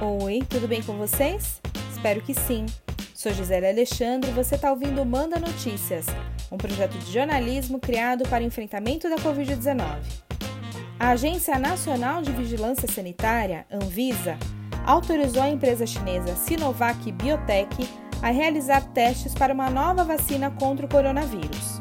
Oi, tudo bem com vocês? Espero que sim. Sou Gisele Alexandre e você está ouvindo Manda Notícias, um projeto de jornalismo criado para o enfrentamento da Covid-19. A Agência Nacional de Vigilância Sanitária, Anvisa, autorizou a empresa chinesa Sinovac Biotech a realizar testes para uma nova vacina contra o coronavírus.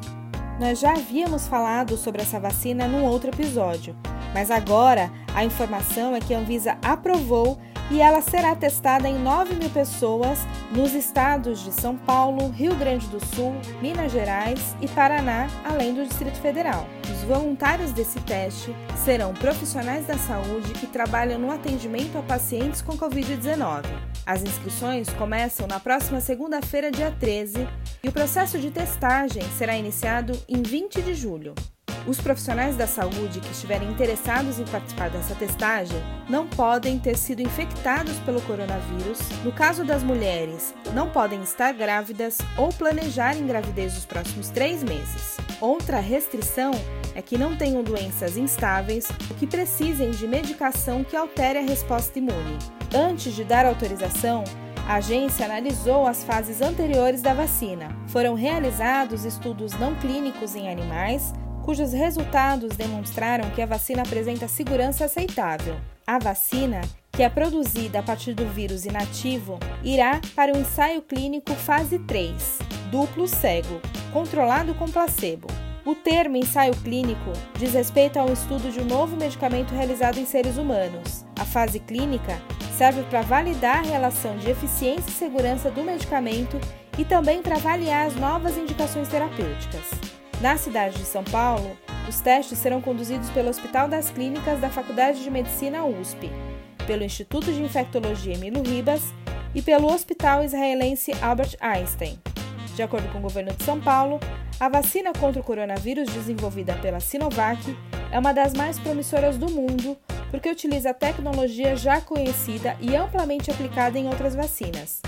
Nós já havíamos falado sobre essa vacina num outro episódio, mas agora a informação é que a Anvisa aprovou e ela será testada em 9 mil pessoas nos estados de São Paulo, Rio Grande do Sul, Minas Gerais e Paraná, além do Distrito Federal. Os voluntários desse teste serão profissionais da saúde que trabalham no atendimento a pacientes com Covid-19. As inscrições começam na próxima segunda-feira, dia 13, e o processo de testagem será iniciado em 20 de julho. Os profissionais da saúde que estiverem interessados em participar dessa testagem não podem ter sido infectados pelo coronavírus. No caso das mulheres, não podem estar grávidas ou planejar gravidez nos próximos três meses. Outra restrição é que não tenham doenças instáveis ou que precisem de medicação que altere a resposta imune. Antes de dar autorização, a agência analisou as fases anteriores da vacina. Foram realizados estudos não clínicos em animais, cujos resultados demonstraram que a vacina apresenta segurança aceitável. A vacina, que é produzida a partir do vírus inativo, irá para o ensaio clínico fase 3, duplo cego, controlado com placebo. O termo ensaio clínico diz respeito ao estudo de um novo medicamento realizado em seres humanos. A fase clínica serve para validar a relação de eficiência e segurança do medicamento e também para avaliar as novas indicações terapêuticas. Na cidade de São Paulo, os testes serão conduzidos pelo Hospital das Clínicas da Faculdade de Medicina USP, pelo Instituto de Infectologia Emílio Ribas e pelo Hospital Israelense Albert Einstein. De acordo com o governo de São Paulo, a vacina contra o coronavírus desenvolvida pela Sinovac é uma das mais promissoras do mundo porque utiliza tecnologia já conhecida e amplamente aplicada em outras vacinas.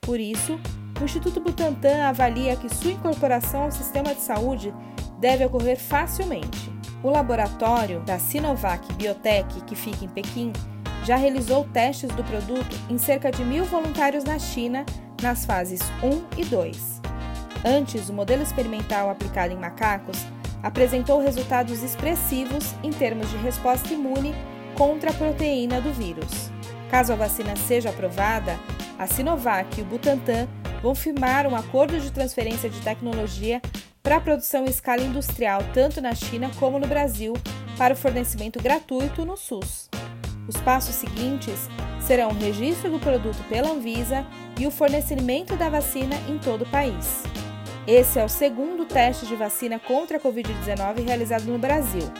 Por isso, o Instituto Butantan avalia que sua incorporação ao sistema de saúde deve ocorrer facilmente. O laboratório da Sinovac Biotech, que fica em Pequim, já realizou testes do produto em cerca de mil voluntários na China, nas fases 1 e 2. Antes, o modelo experimental aplicado em macacos apresentou resultados expressivos em termos de resposta imune contra a proteína do vírus. Caso a vacina seja aprovada, a Sinovac e o Butantan vão firmar um acordo de transferência de tecnologia para a produção em escala industrial tanto na China como no Brasil para o fornecimento gratuito no SUS. Os passos seguintes serão o registro do produto pela Anvisa e o fornecimento da vacina em todo o país. Esse é o segundo teste de vacina contra a Covid-19 realizado no Brasil.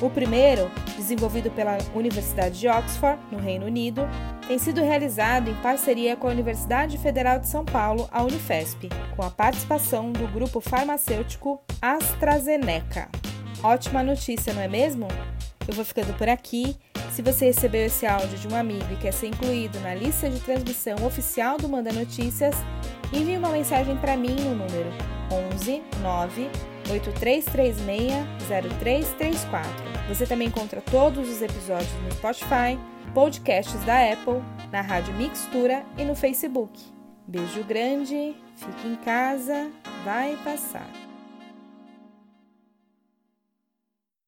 O primeiro, desenvolvido pela Universidade de Oxford, no Reino Unido, tem sido realizado em parceria com a Universidade Federal de São Paulo, a Unifesp, com a participação do grupo farmacêutico AstraZeneca. Ótima notícia, não é mesmo? Eu vou ficando por aqui. Se você recebeu esse áudio de um amigo e quer ser incluído na lista de transmissão oficial do Manda Notícias, envie uma mensagem para mim no número 11 9 8336 0334. Você também encontra todos os episódios no Spotify, podcasts da Apple, na Rádio Mixtura e no Facebook. Beijo grande, fique em casa, vai passar.